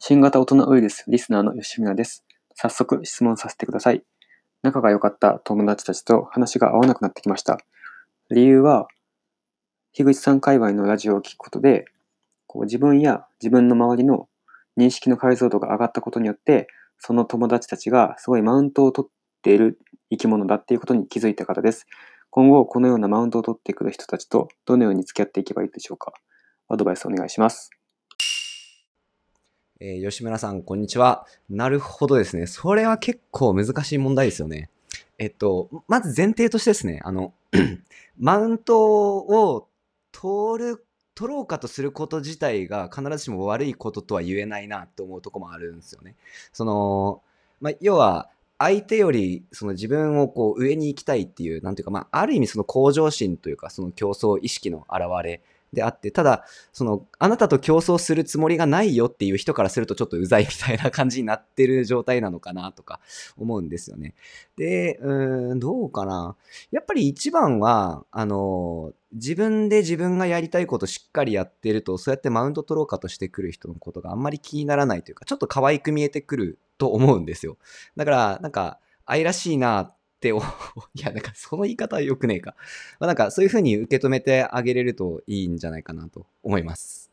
新型大人ウイルスリスナーの吉村です。早速質問させてください。仲が良かった友達たちと話が合わなくなってきました。理由は、樋口さん界隈のラジオを聞くことで、こう自分や自分の周りの認識の解像度が上がったことによって、その友達たちがすごいマウントを取っている生き物だっていうことに気づいたからです。今後、このようなマウントを取ってくる人たちとどのように付き合っていけばいいでしょうか。アドバイスお願いします。えー吉村さん、こんにちは。なるほどですね。それは結構難しい問題ですよね。えっと、まず前提としてですね、あの、マウントを取る、取ろうかとすること自体が必ずしも悪いこととは言えないなと思うとこもあるんですよね。その、まあ、要は、相手よりその自分をこう上に行きたいっていう、なんていうか、まあ、ある意味その向上心というか、その競争意識の表れであって、ただ、その、あなたと競争するつもりがないよっていう人からするとちょっとうざいみたいな感じになってる状態なのかなとか思うんですよね。で、うん、どうかな。やっぱり一番は、あの、自分で自分がやりたいことしっかりやってると、そうやってマウント取ろうかとしてくる人のことがあんまり気にならないというか、ちょっと可愛く見えてくると思うんですよ。だから、なんか、愛らしいなってお、いや、なんかその言い方は良くねえか。まあ、なんかそういうふうに受け止めてあげれるといいんじゃないかなと思います。